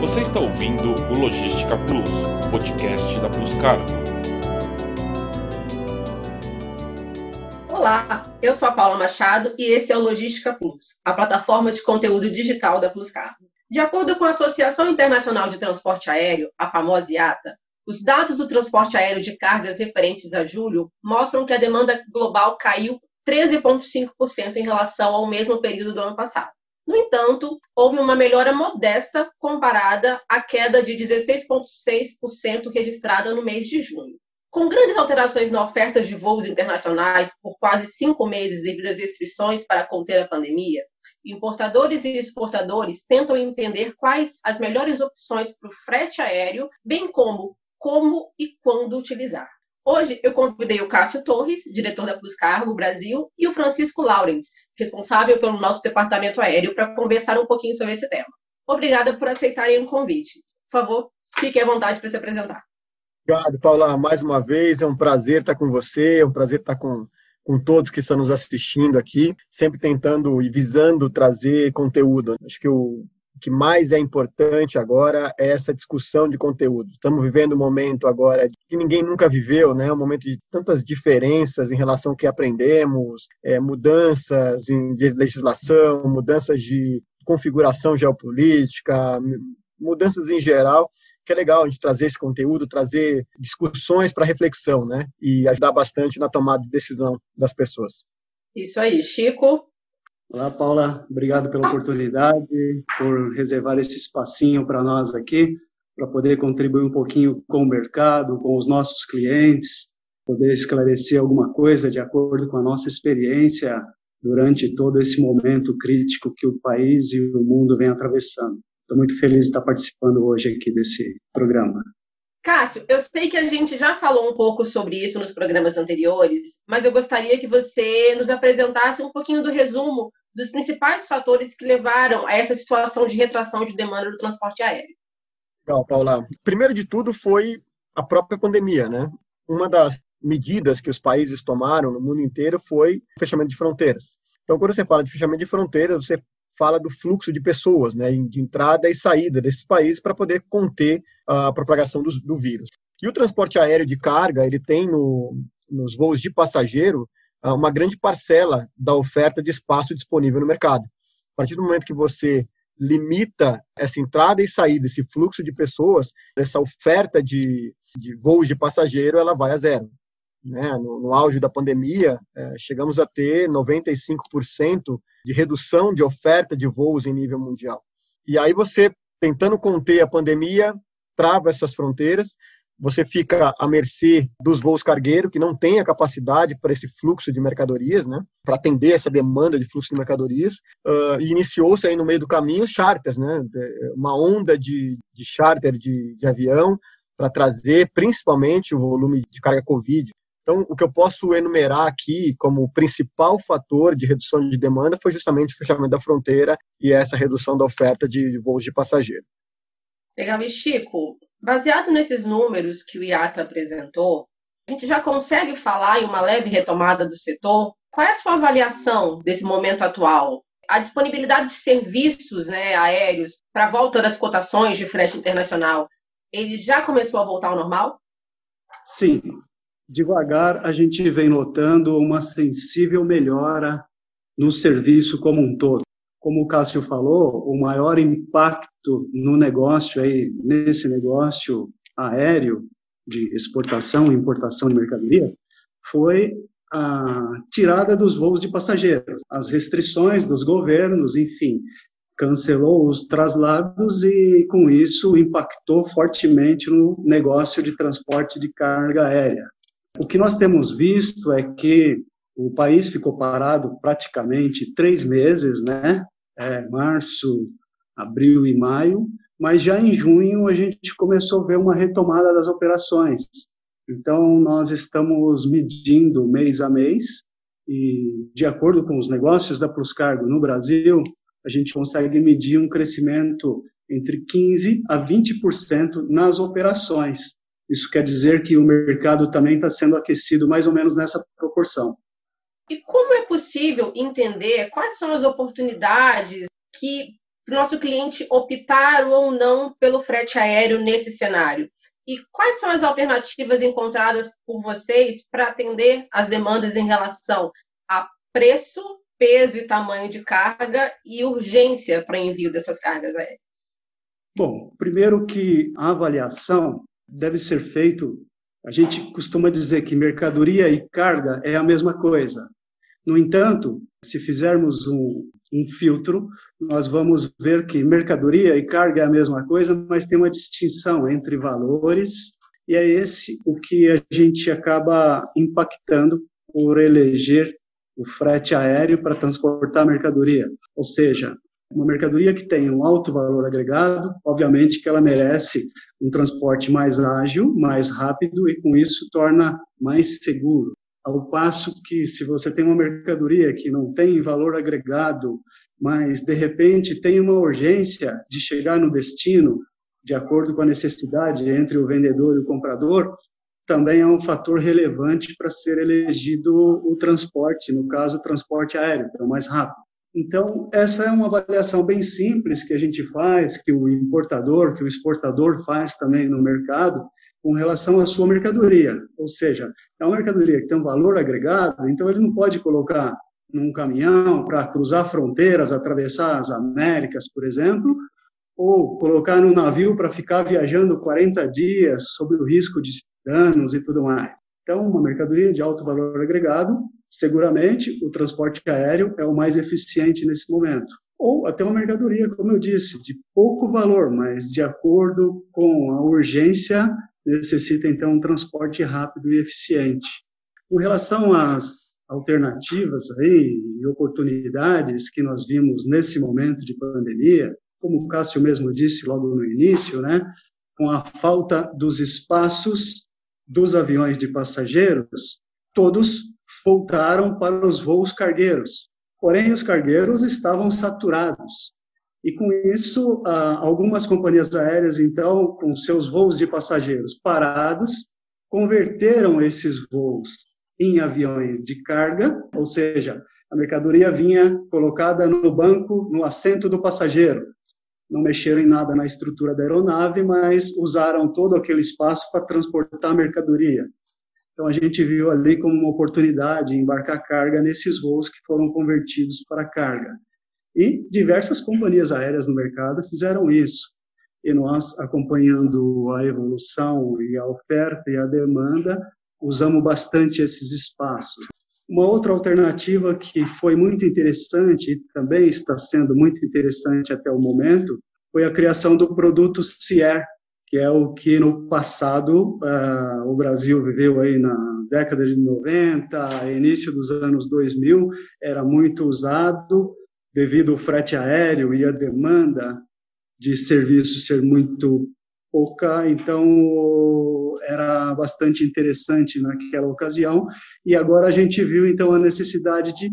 Você está ouvindo o Logística Plus, podcast da Plus Cargo. Olá, eu sou a Paula Machado e esse é o Logística Plus, a plataforma de conteúdo digital da Plus Cargo. De acordo com a Associação Internacional de Transporte Aéreo, a famosa IATA, os dados do transporte aéreo de cargas referentes a julho mostram que a demanda global caiu 13,5% em relação ao mesmo período do ano passado. No entanto, houve uma melhora modesta comparada à queda de 16,6% registrada no mês de junho. Com grandes alterações na oferta de voos internacionais por quase cinco meses devido às restrições para conter a pandemia, importadores e exportadores tentam entender quais as melhores opções para o frete aéreo, bem como como e quando utilizar. Hoje eu convidei o Cássio Torres, diretor da Plus Cargo Brasil, e o Francisco Laurens, responsável pelo nosso departamento aéreo, para conversar um pouquinho sobre esse tema. Obrigada por aceitarem o convite. Por favor, fique à vontade para se apresentar. Obrigado, Paula, mais uma vez. É um prazer estar com você, é um prazer estar com, com todos que estão nos assistindo aqui, sempre tentando e visando trazer conteúdo. Acho que o que mais é importante agora é essa discussão de conteúdo. Estamos vivendo um momento agora que ninguém nunca viveu, né? Um momento de tantas diferenças em relação ao que aprendemos, é, mudanças em de legislação, mudanças de configuração geopolítica, mudanças em geral que é legal a gente trazer esse conteúdo, trazer discussões para reflexão, né? E ajudar bastante na tomada de decisão das pessoas. Isso aí, Chico. Olá, Paula. Obrigado pela oportunidade, por reservar esse espacinho para nós aqui, para poder contribuir um pouquinho com o mercado, com os nossos clientes, poder esclarecer alguma coisa de acordo com a nossa experiência durante todo esse momento crítico que o país e o mundo vem atravessando. Estou muito feliz de estar participando hoje aqui desse programa. Cássio, eu sei que a gente já falou um pouco sobre isso nos programas anteriores, mas eu gostaria que você nos apresentasse um pouquinho do resumo dos principais fatores que levaram a essa situação de retração de demanda do transporte aéreo. Legal, Paula. Primeiro de tudo foi a própria pandemia, né? Uma das medidas que os países tomaram no mundo inteiro foi o fechamento de fronteiras. Então, quando você fala de fechamento de fronteiras, você fala do fluxo de pessoas, né, de entrada e saída desses países para poder conter a propagação do, do, vírus. E o transporte aéreo de carga, ele tem no, nos voos de passageiro uma grande parcela da oferta de espaço disponível no mercado. A partir do momento que você limita essa entrada e saída, esse fluxo de pessoas, essa oferta de, de voos de passageiro, ela vai a zero. Né? No, no auge da pandemia, é, chegamos a ter 95% de redução de oferta de voos em nível mundial. E aí você, tentando conter a pandemia, trava essas fronteiras, você fica à mercê dos voos cargueiro, que não tem a capacidade para esse fluxo de mercadorias, né, para atender essa demanda de fluxo de mercadorias, uh, e iniciou-se aí no meio do caminho os charters, né, uma onda de, de charter de, de avião para trazer principalmente o volume de carga Covid. Então, o que eu posso enumerar aqui como principal fator de redução de demanda foi justamente o fechamento da fronteira e essa redução da oferta de voos de passageiro. Legal. E Chico, baseado nesses números que o IATA apresentou, a gente já consegue falar em uma leve retomada do setor? Qual é a sua avaliação desse momento atual? A disponibilidade de serviços né, aéreos para a volta das cotações de frete internacional, ele já começou a voltar ao normal? Sim, devagar a gente vem notando uma sensível melhora no serviço como um todo. Como o Cássio falou, o maior impacto no negócio aí, nesse negócio aéreo de exportação e importação de mercadoria foi a tirada dos voos de passageiros, as restrições dos governos, enfim, cancelou os traslados e com isso impactou fortemente no negócio de transporte de carga aérea. O que nós temos visto é que o país ficou parado praticamente três meses, né? É, março, abril e maio, mas já em junho a gente começou a ver uma retomada das operações. Então, nós estamos medindo mês a mês e, de acordo com os negócios da Plus Cargo no Brasil, a gente consegue medir um crescimento entre 15% a 20% nas operações. Isso quer dizer que o mercado também está sendo aquecido mais ou menos nessa proporção. E como é possível entender quais são as oportunidades que o nosso cliente optar ou não pelo frete aéreo nesse cenário? E quais são as alternativas encontradas por vocês para atender as demandas em relação a preço, peso e tamanho de carga e urgência para envio dessas cargas aéreas? Bom, primeiro que a avaliação deve ser feito, a gente costuma dizer que mercadoria e carga é a mesma coisa. No entanto, se fizermos um, um filtro, nós vamos ver que mercadoria e carga é a mesma coisa, mas tem uma distinção entre valores, e é esse o que a gente acaba impactando por eleger o frete aéreo para transportar mercadoria. Ou seja, uma mercadoria que tem um alto valor agregado, obviamente que ela merece um transporte mais ágil, mais rápido e com isso torna mais seguro. Ao passo que se você tem uma mercadoria que não tem valor agregado, mas de repente tem uma urgência de chegar no destino, de acordo com a necessidade entre o vendedor e o comprador, também é um fator relevante para ser elegido o transporte, no caso, o transporte aéreo, que é o mais rápido. Então, essa é uma avaliação bem simples que a gente faz, que o importador, que o exportador faz também no mercado, com relação à sua mercadoria. Ou seja, é uma mercadoria que tem um valor agregado, então ele não pode colocar num caminhão para cruzar fronteiras, atravessar as Américas, por exemplo, ou colocar num navio para ficar viajando 40 dias sob o risco de danos e tudo mais. Então, uma mercadoria de alto valor agregado, seguramente o transporte aéreo é o mais eficiente nesse momento. Ou até uma mercadoria, como eu disse, de pouco valor, mas de acordo com a urgência, necessita então um transporte rápido e eficiente. Com relação às alternativas aí e oportunidades que nós vimos nesse momento de pandemia, como o Cássio mesmo disse logo no início, né, com a falta dos espaços dos aviões de passageiros, todos voltaram para os voos cargueiros. Porém, os cargueiros estavam saturados. E com isso, algumas companhias aéreas, então, com seus voos de passageiros parados, converteram esses voos em aviões de carga, ou seja, a mercadoria vinha colocada no banco, no assento do passageiro. Não mexeram em nada na estrutura da aeronave, mas usaram todo aquele espaço para transportar mercadoria. Então a gente viu ali como uma oportunidade embarcar carga nesses voos que foram convertidos para carga. E diversas companhias aéreas no mercado fizeram isso. E nós, acompanhando a evolução e a oferta e a demanda, usamos bastante esses espaços. Uma outra alternativa que foi muito interessante e também está sendo muito interessante até o momento foi a criação do produto CIER, que é o que no passado uh, o Brasil viveu aí na década de 90, início dos anos 2000, era muito usado devido ao frete aéreo e a demanda de serviço ser muito pouca, então era bastante interessante naquela ocasião. E agora a gente viu então a necessidade de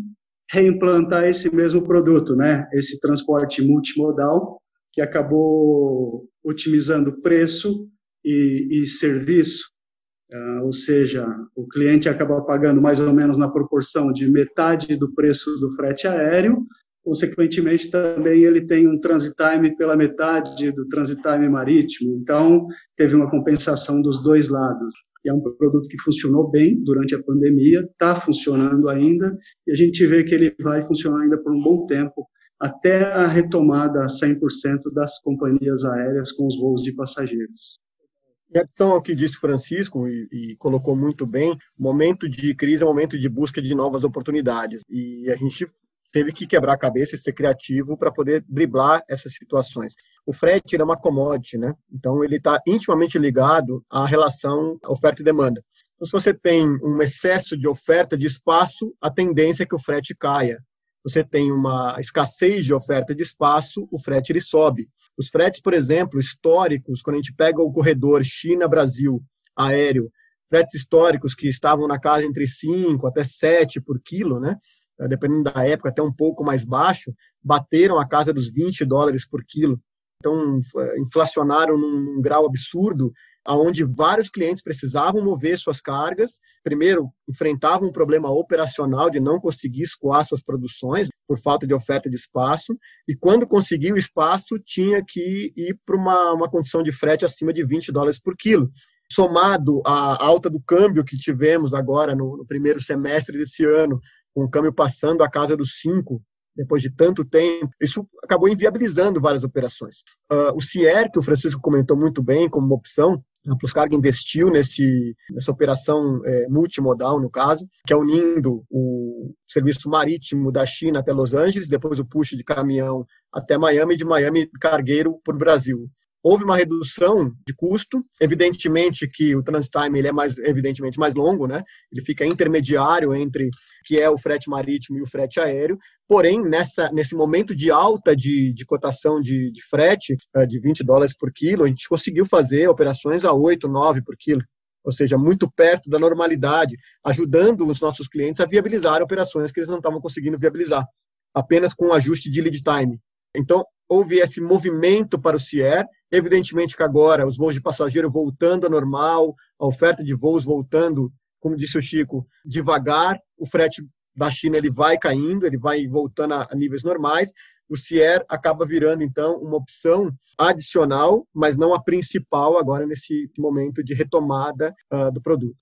reimplantar esse mesmo produto, né? Esse transporte multimodal que acabou otimizando preço e, e serviço, uh, ou seja, o cliente acaba pagando mais ou menos na proporção de metade do preço do frete aéreo consequentemente também ele tem um transit time pela metade do transit time marítimo, então teve uma compensação dos dois lados. E é um produto que funcionou bem durante a pandemia, está funcionando ainda, e a gente vê que ele vai funcionar ainda por um bom tempo, até a retomada 100% das companhias aéreas com os voos de passageiros. Em adição ao que disse Francisco, e, e, colocou muito bem, momento de crise é momento de busca de novas oportunidades. E a gente teve que quebrar a cabeça e ser criativo para poder driblar essas situações. O frete é uma commodity, né? Então ele está intimamente ligado à relação oferta e demanda. Então, se você tem um excesso de oferta de espaço, a tendência é que o frete caia. Você tem uma escassez de oferta de espaço, o frete ele sobe. Os fretes, por exemplo, históricos, quando a gente pega o corredor China-Brasil aéreo, fretes históricos que estavam na casa entre 5 até 7 por quilo, né? Eh, dependendo da época, até um pouco mais baixo, bateram a casa dos 20 dólares por quilo. Então, inflacionaram num grau absurdo onde vários clientes precisavam mover suas cargas. Primeiro, enfrentavam um problema operacional de não conseguir escoar suas produções por falta de oferta de espaço, e quando conseguiu espaço, tinha que ir para uma, uma condição de frete acima de 20 dólares por quilo. Somado à alta do câmbio que tivemos agora no, no primeiro semestre desse ano, o câmbio passando a casa dos 5 depois de tanto tempo, isso acabou inviabilizando várias operações. Uh, o CIER, que o Francisco comentou muito bem como uma opção, a Pluscarga investiu nesse, nessa operação é, multimodal, no caso, que é unindo o serviço marítimo da China até Los Angeles, depois o push de caminhão até Miami, de Miami cargueiro para o Brasil houve uma redução de custo. Evidentemente que o transit time ele é mais evidentemente mais longo, né? Ele fica intermediário entre que é o frete marítimo e o frete aéreo. Porém, nessa nesse momento de alta de, de cotação de, de frete eh, de 20 dólares por quilo, a gente conseguiu fazer operações a 8, 9 por quilo. Ou seja, muito perto da normalidade, ajudando os nossos clientes a viabilizar operações que eles não estavam conseguindo viabilizar, apenas com ajuste de lead time. Então, houve esse movimento para o CIER. Evidentemente que agora os voos de passageiro voltando ao normal, a oferta de voos voltando, como disse o Chico, devagar, o frete da China ele vai caindo, ele vai voltando a, níveis normais. O CIER acaba virando, então, uma opção adicional, mas não a principal agora nesse momento de retomada uh, do produto.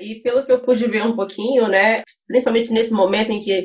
E pelo que eu pude ver um pouquinho, né, principalmente nesse momento em que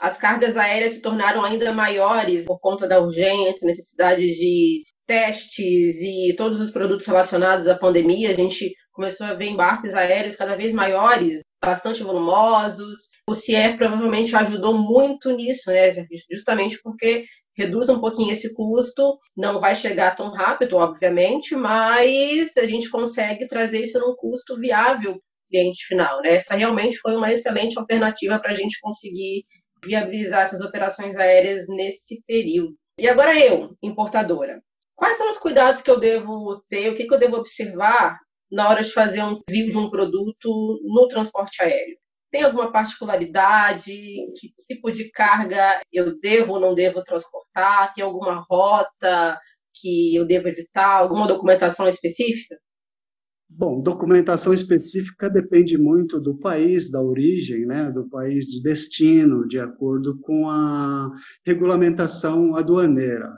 as cargas aéreas se tornaram ainda maiores por conta da urgência, necessidade de testes e todos os produtos relacionados à pandemia. A gente começou a ver embarques aéreos cada vez maiores, bastante volumosos. O CIE provavelmente ajudou muito nisso, né? Justamente porque reduz um pouquinho esse custo, não vai chegar tão rápido, obviamente, mas a gente consegue trazer isso num custo viável cliente final. Né? Essa realmente foi uma excelente alternativa para a gente conseguir viabilizar essas operações aéreas nesse período. E agora eu, importadora. Quais são os cuidados que eu devo ter, o que, que eu devo observar na hora de fazer um envio de um produto no transporte aéreo? Tem alguma particularidade? Que tipo de carga eu devo ou não devo transportar? Tem alguma rota que eu devo evitar? Alguma documentação específica? Bom, documentação específica depende muito do país, da origem, né, do país de destino, de acordo com a regulamentação aduaneira.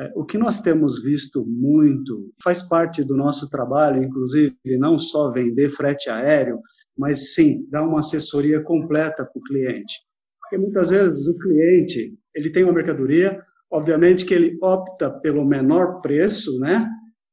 É, o que nós temos visto muito, faz parte do nosso trabalho, inclusive, não só vender frete aéreo, mas sim dar uma assessoria completa para o cliente. Porque muitas vezes o cliente ele tem uma mercadoria, obviamente que ele opta pelo menor preço, né?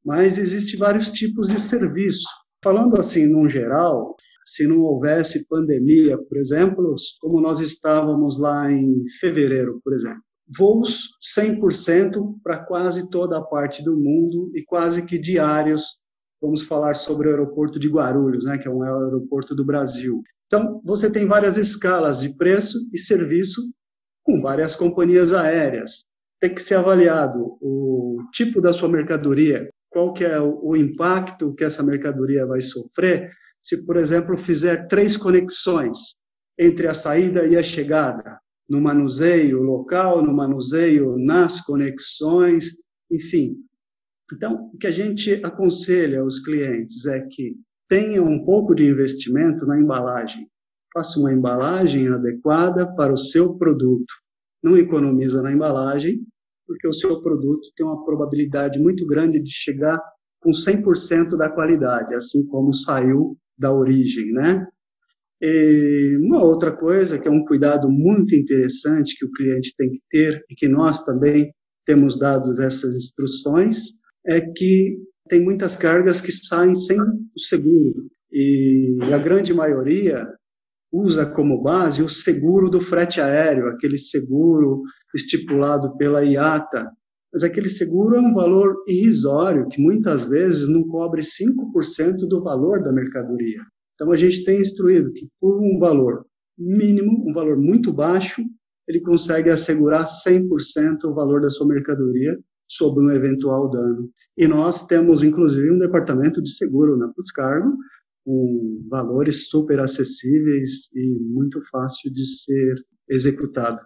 mas existem vários tipos de serviço. Falando assim, num geral, se não houvesse pandemia, por exemplo, como nós estávamos lá em fevereiro, por exemplo, voos 100% para quase toda a parte do mundo e quase que diários. Vamos falar sobre o aeroporto de Guarulhos, né, que é um aeroporto do Brasil. Então, você tem várias escalas de preço e serviço com várias companhias aéreas. Tem que ser avaliado o tipo da sua mercadoria, qual que é o, impacto que essa mercadoria vai sofrer se, por exemplo, fizer três conexões entre a saída e a chegada, no manuseio local, no manuseio nas conexões, enfim. Então, o que a gente aconselha aos clientes é que tenham um pouco de investimento na embalagem. Faça uma embalagem adequada para o seu produto. Não economiza na embalagem porque o seu produto tem uma probabilidade muito grande de chegar com 100% da qualidade, assim como saiu da origem, né? E uma outra coisa que é um cuidado muito interessante que o cliente tem que ter e que nós também temos dado essas instruções é que tem muitas cargas que saem sem o seguro e a grande maioria usa como base o seguro do frete aéreo, aquele seguro estipulado pela IATA. Mas aquele seguro é um valor irrisório, que muitas vezes não cobre 5% do valor da mercadoria. Então, a gente tem instruído que, por um valor mínimo, um valor muito baixo, ele consegue assegurar 100% o valor da sua mercadoria sob um eventual dano. E nós temos, inclusive, um departamento de seguro na Puscargo, com valores super acessíveis e muito fácil de ser executado.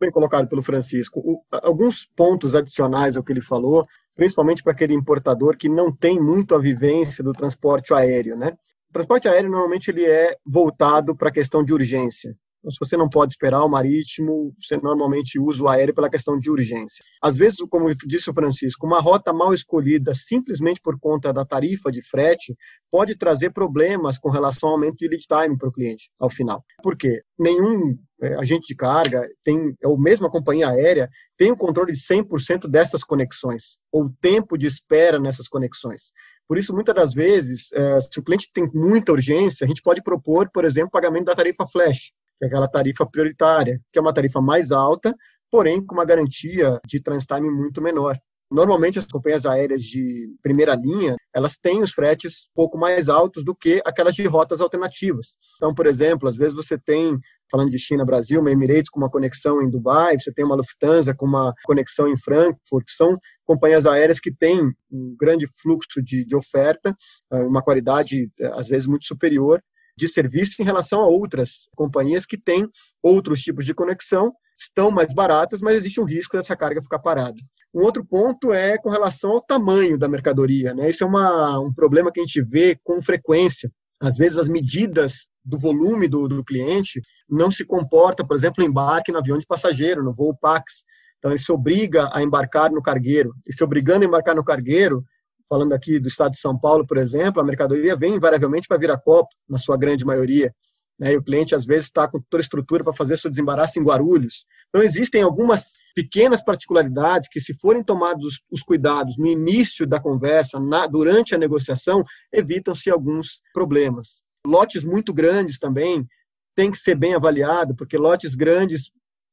Bem colocado pelo Francisco. Alguns pontos adicionais ao que ele falou, principalmente para aquele importador que não tem muito a vivência do transporte aéreo, né? O transporte aéreo normalmente ele é voltado para a questão de urgência. Então, se você não pode esperar o marítimo, você normalmente usa o aéreo pela questão de urgência. Às vezes, como disse o Francisco, uma rota mal escolhida simplesmente por conta da tarifa de frete pode trazer problemas com relação ao aumento de lead time para o cliente ao final. Por quê? Nenhum é, agente de carga tem, ou mesmo a companhia aérea, tem o controle de 100% dessas conexões, ou tempo de espera nessas conexões. Por isso, muitas das vezes, é, se o cliente tem muita urgência, a gente pode propor, por exemplo, pagamento da tarifa flash que é aquela tarifa prioritária, que é uma tarifa mais alta, porém com uma garantia de transit time muito menor. Normalmente as companhias aéreas de primeira linha, elas têm os fretes pouco mais altos do que aquelas de rotas alternativas. Então, por exemplo, às vezes você tem, falando de China, Brasil, uma Emirates com uma conexão em Dubai, você tem uma Lufthansa com uma conexão em Frankfurt, são companhias aéreas que têm um grande fluxo de, de oferta, uma qualidade às vezes muito superior de serviço em relação a outras companhias que têm outros tipos de conexão, estão mais baratas, mas existe um risco dessa carga ficar parada. Um outro ponto é com relação ao tamanho da mercadoria. Né? Isso é uma, um problema que a gente vê com frequência. Às vezes, as medidas do volume do, do cliente não se comporta, por exemplo, embarque no avião de passageiro, no voo Pax. Então, ele se obriga a embarcar no cargueiro. E se obrigando a embarcar no cargueiro, falando aqui do estado de São Paulo, por exemplo, a mercadoria vem invariavelmente para Viracopos, na sua grande maioria. Né? E o cliente, às vezes, está com toda a estrutura para fazer seu desembaraço em Guarulhos. Então, existem algumas pequenas particularidades que, se forem tomados os cuidados no início da conversa, na, durante a negociação, evitam-se alguns problemas. Lotes muito grandes também tem que ser bem avaliado, porque lotes grandes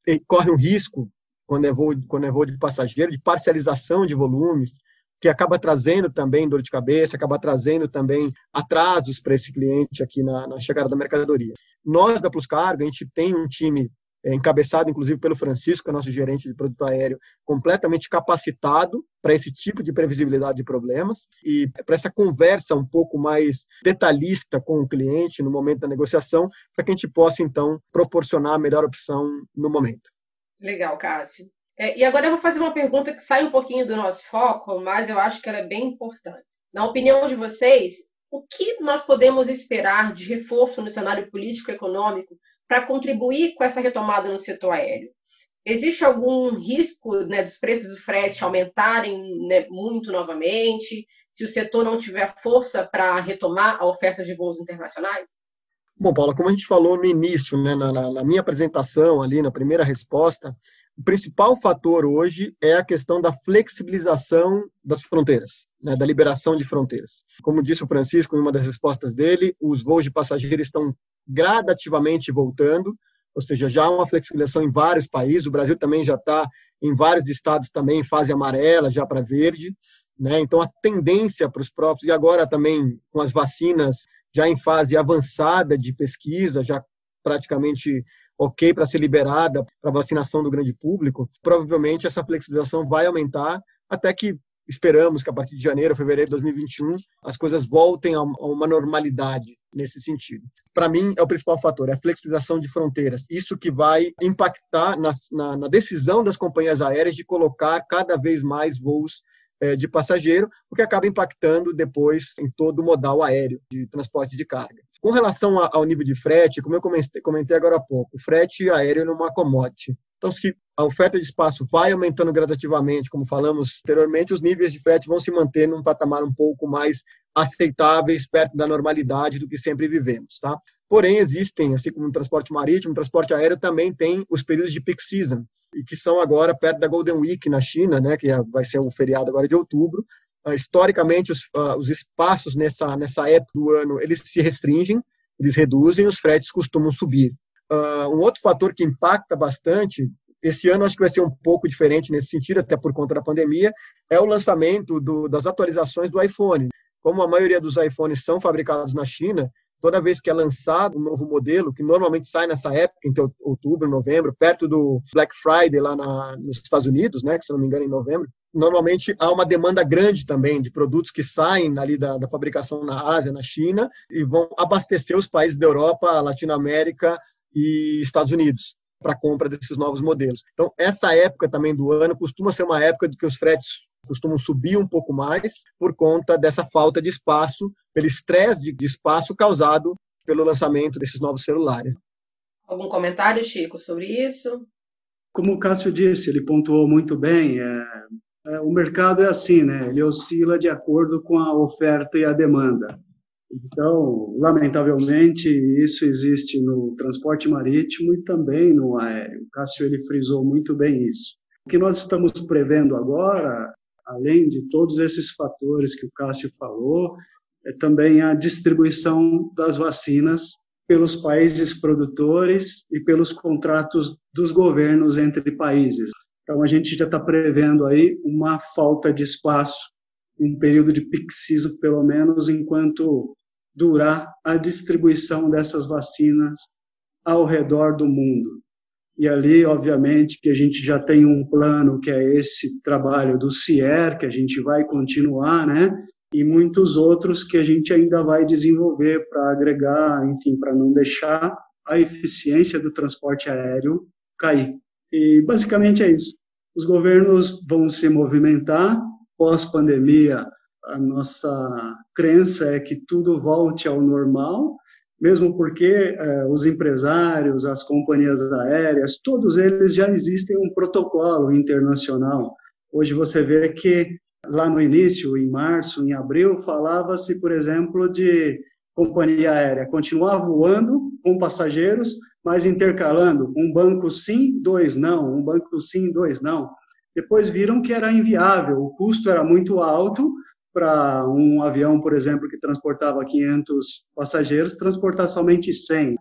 eh, correm um risco, quando é voo, quando é voo de passageiro, de parcialização de volumes que acaba trazendo também dor de cabeça, acaba trazendo também atrasos para esse cliente aqui na, na, chegada da mercadoria. Nós, da Plus Cargo, a gente tem um time é, encabeçado, inclusive, pelo Francisco, que é nosso gerente de produto aéreo, completamente capacitado para esse tipo de previsibilidade de problemas e para essa conversa um pouco mais detalhista com o cliente no momento da negociação, para que a gente possa, então, proporcionar a melhor opção no momento. Legal, Cássio. É, e agora eu vou fazer uma pergunta que sai um pouquinho do nosso foco, mas eu acho que ela é bem importante. Na opinião de vocês, o que nós podemos esperar de reforço no cenário político e econômico para contribuir com essa retomada no setor aéreo? Existe algum risco né, dos preços do frete aumentarem né, muito novamente, se o setor não tiver força para retomar a oferta de voos internacionais? Bom, Paula, como a gente falou no início, né, na, na minha apresentação ali, na primeira resposta, o principal fator hoje é a questão da flexibilização das fronteiras, né, da liberação de fronteiras. Como disse o Francisco em uma das respostas dele, os voos de passageiros estão gradativamente voltando, ou seja, já há uma flexibilização em vários países. O Brasil também já está em vários estados também em fase amarela, já para verde. Né? Então, a tendência para os próprios, e agora também com as vacinas já em fase avançada de pesquisa, já praticamente ok para ser liberada para vacinação do grande público, provavelmente essa flexibilização vai aumentar até que esperamos que a partir de janeiro, fevereiro de 2021, as coisas voltem a uma normalidade nesse sentido. Para mim, é o principal fator, é a flexibilização de fronteiras. Isso que vai impactar na, na, na decisão das companhias aéreas de colocar cada vez mais voos de passageiro, o que acaba impactando depois em todo o modal aéreo de transporte de carga. Com relação ao nível de frete, como eu comentei agora há pouco, o frete aéreo é uma commodity. Então, se a oferta de espaço vai aumentando gradativamente, como falamos anteriormente, os níveis de frete vão se manter num patamar um pouco mais aceitáveis, perto da normalidade do que sempre vivemos, tá? Porém, existem, assim como no transporte marítimo, transporte aéreo também tem os períodos de peak season, e que são agora perto da Golden Week na China, né, que é, vai ser o feriado agora de outubro. Uh, historicamente, os, uh, os espaços nessa, nessa época do ano, eles se restringem, eles reduzem, os fretes costumam subir. Uh, um outro fator que impacta bastante, esse ano acho que vai ser um pouco diferente nesse sentido, até por conta da pandemia, é o lançamento do, das atualizações do iPhone. Como a maioria dos iPhones são fabricados na China, toda vez que é lançado um novo modelo, que normalmente sai nessa época, em outubro, novembro, perto do Black Friday lá na, nos Estados Unidos, né, que se não me engano é em novembro, normalmente há uma demanda grande também de produtos que saem ali da, da fabricação na Ásia, na China, e vão abastecer os países da Europa, Latinoamérica e Estados Unidos para compra desses novos modelos. Então, essa época também do ano costuma ser uma época de que os fretes costumam subir um pouco mais por conta dessa falta de espaço, pelo estresse de espaço causado pelo lançamento desses novos celulares. Algum comentário, Chico, sobre isso? Como o Cássio disse, ele pontuou muito bem, é, é, o mercado é assim, né? ele oscila de acordo com a oferta e a demanda. Então, lamentavelmente, isso existe no transporte marítimo e também no aéreo. O Cássio ele frisou muito bem isso. O que nós estamos prevendo agora, além de todos esses fatores que o Cássio falou, é também a distribuição das vacinas pelos países produtores e pelos contratos dos governos entre países. Então, a gente já está prevendo aí uma falta de espaço, um período de pico pelo menos, enquanto durar a distribuição dessas vacinas ao redor do mundo. E ali, obviamente, que a gente já tem um plano que é esse trabalho do CIER, que a gente vai continuar, né? E muitos outros que a gente ainda vai desenvolver para agregar, enfim, para não deixar a eficiência do transporte aéreo cair. E basicamente é isso. Os governos vão se movimentar pós-pandemia a nossa crença é que tudo volte ao normal, mesmo porque eh, os empresários, as companhias aéreas, todos eles já existem um protocolo internacional. Hoje você vê que lá no início, em março, em abril, falava-se, por exemplo, de companhia aérea continuar voando com passageiros, mas intercalando um banco sim, dois não, um banco sim, dois não. Depois viram que era inviável, o custo era muito alto para um avião, por exemplo, que transportava 500 passageiros, transportar somente 100.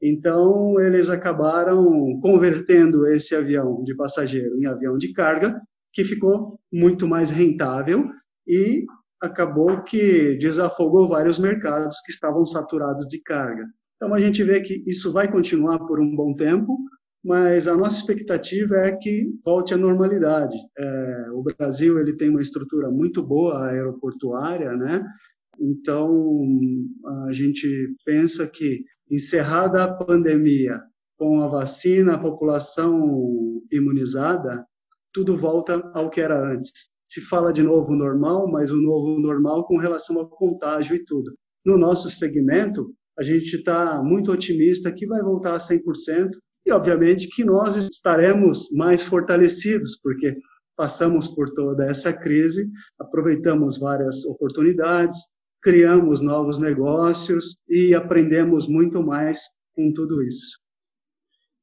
Então, eles acabaram convertendo esse avião de passageiro em avião de carga, que ficou muito mais rentável e acabou que desafogou vários mercados que estavam saturados de carga. Então, a gente vê que isso vai continuar por um bom tempo, mas a nossa expectativa é que volte à normalidade. É, o Brasil ele tem uma estrutura muito boa aeroportuária, né? Então a gente pensa que encerrada a pandemia, com a vacina, a população imunizada, tudo volta ao que era antes. Se fala de novo normal, mas o novo normal com relação ao contágio e tudo. No nosso segmento, a gente está muito otimista que vai voltar a 100%, e, obviamente, que nós estaremos mais fortalecidos, porque passamos por toda essa crise, aproveitamos várias oportunidades, criamos novos negócios e aprendemos muito mais com tudo isso.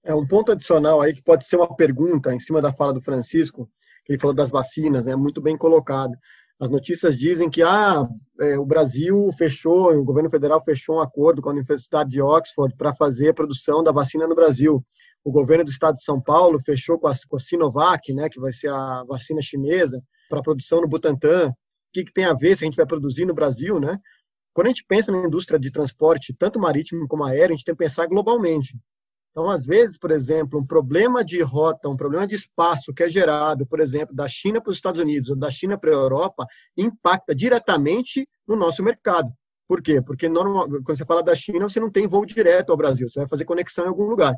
É um ponto adicional aí que pode ser uma pergunta em cima da fala do Francisco, que ele falou das vacinas, é né, muito bem colocado. As notícias dizem que ah, é, o Brasil fechou, o governo federal fechou um acordo com a Universidade de Oxford para fazer a produção da vacina no Brasil. O governo do estado de São Paulo fechou com a, com a Sinovac, né, que vai ser a vacina chinesa, para produção no Butantan. O que, que tem a ver se a gente vai produzir no Brasil, né? Quando a gente pensa na indústria de transporte, tanto marítimo como aéreo, a gente tem que pensar globalmente. Então, às vezes, por exemplo, um problema de rota, um problema de espaço que é gerado, por exemplo, da China para os Estados Unidos ou da China para a Europa, impacta diretamente no nosso mercado. Por quê? Porque normal, quando você fala da China, você não tem voo direto ao Brasil, você vai fazer conexão em algum lugar.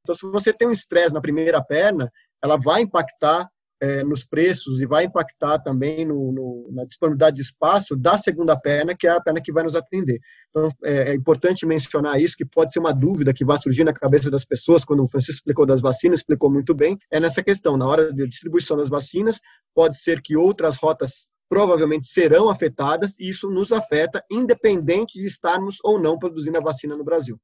Então, se você tem um estresse na primeira perna, ela vai impactar é, nos preços e vai impactar também no, no, na disponibilidade de espaço da segunda perna, que é a perna que vai nos atender. Então, é, é, importante mencionar isso, que pode ser uma dúvida que vai surgir na cabeça das pessoas, quando o Francisco explicou das vacinas, explicou muito bem, é nessa questão, na hora de distribuição das vacinas, pode ser que outras rotas provavelmente serão afetadas, e isso nos afeta, independente de estarmos ou não produzindo a vacina no Brasil.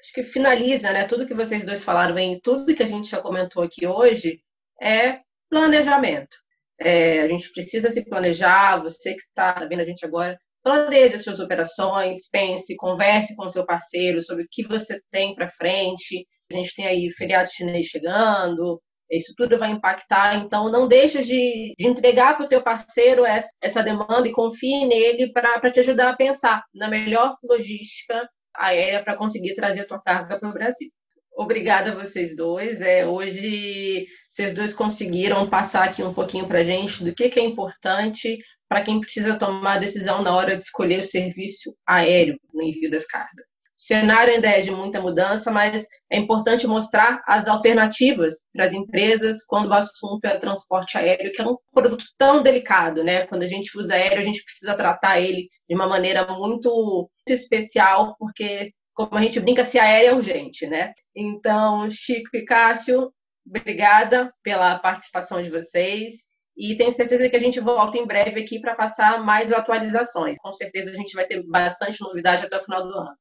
Acho que finaliza, né, tudo que vocês dois falaram bem, tudo que a gente já comentou aqui hoje, é planejamento. É, a gente precisa se planejar, você que está vendo a gente agora, planeje as suas operações, pense, converse com o seu parceiro sobre o que você tem para frente. A gente tem aí feriado chinês chegando, isso tudo vai impactar, então não deixe de, de entregar para o teu parceiro essa, essa demanda e confie nele para te ajudar a pensar na melhor logística aérea para conseguir trazer a tua carga para o Brasil. Obrigada a vocês dois. É, hoje vocês dois conseguiram passar aqui um pouquinho para a gente do que, que é importante para quem precisa tomar a decisão na hora de escolher o serviço aéreo no envio das cargas. cenário ainda é de muita mudança, mas é importante mostrar as alternativas para as empresas quando o assunto é transporte aéreo, que é um produto tão delicado, né? Quando a gente usa aéreo, a gente precisa tratar ele de uma maneira muito especial, porque como a gente brinca, se aéreo é urgente, né? Então, Chico e Cássio, obrigada pela participação de vocês. E tenho certeza que a gente volta em breve aqui para passar mais atualizações. Com certeza a gente vai ter bastante novidade até o final do ano.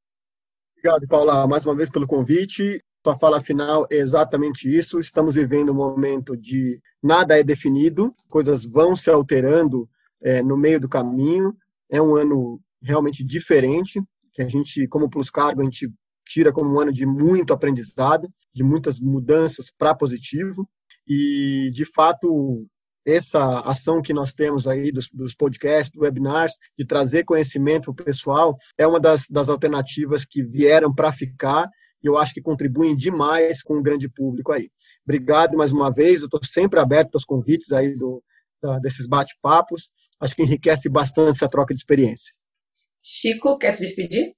Obrigado, Paula, mais uma vez pelo convite. Sua fala final é exatamente isso. Estamos vivendo um momento de nada é definido, coisas vão se alterando é, no meio do caminho. É um ano realmente diferente, que a gente, como Plus Cargo, a gente tira como um ano de muito aprendizado, de muitas mudanças para positivo. E, de fato, essa ação que nós temos aí dos, dos podcasts, dos webinars, de trazer conhecimento para o pessoal, é uma das, das alternativas que vieram para ficar e eu acho que contribuem demais com o grande público aí. Obrigado mais uma vez, eu estou sempre aberto aos convites aí do, da, desses bate-papos, acho que enriquece bastante essa troca de experiência. Chico, quer se despedir?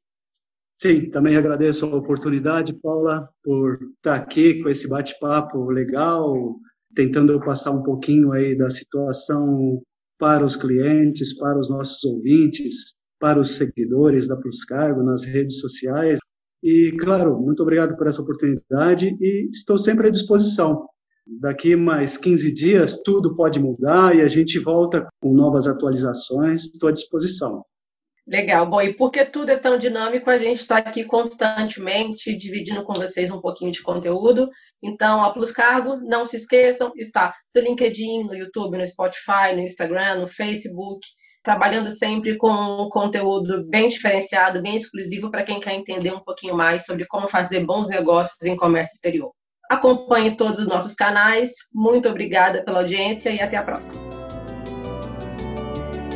Sim, também agradeço a oportunidade, Paula, por estar aqui com esse bate-papo legal, tentando passar um pouquinho aí da situação para os clientes, para os nossos ouvintes, para os seguidores da Plus Cargo nas redes sociais. E, claro, muito obrigado por essa oportunidade e estou sempre à disposição. Daqui mais 15 dias tudo pode mudar e a gente volta com novas atualizações. Estou à disposição. Legal. Bom, e porque tudo é tão dinâmico, a gente está aqui constantemente dividindo com vocês um pouquinho de conteúdo. Então, a Plus Cargo, não se esqueçam, está no LinkedIn, no YouTube, no Spotify, no Instagram, no Facebook, trabalhando sempre com um conteúdo bem diferenciado, bem exclusivo para quem quer entender um pouquinho mais sobre como fazer bons negócios em comércio exterior. Acompanhe todos os nossos canais. Muito obrigada pela audiência e até a próxima.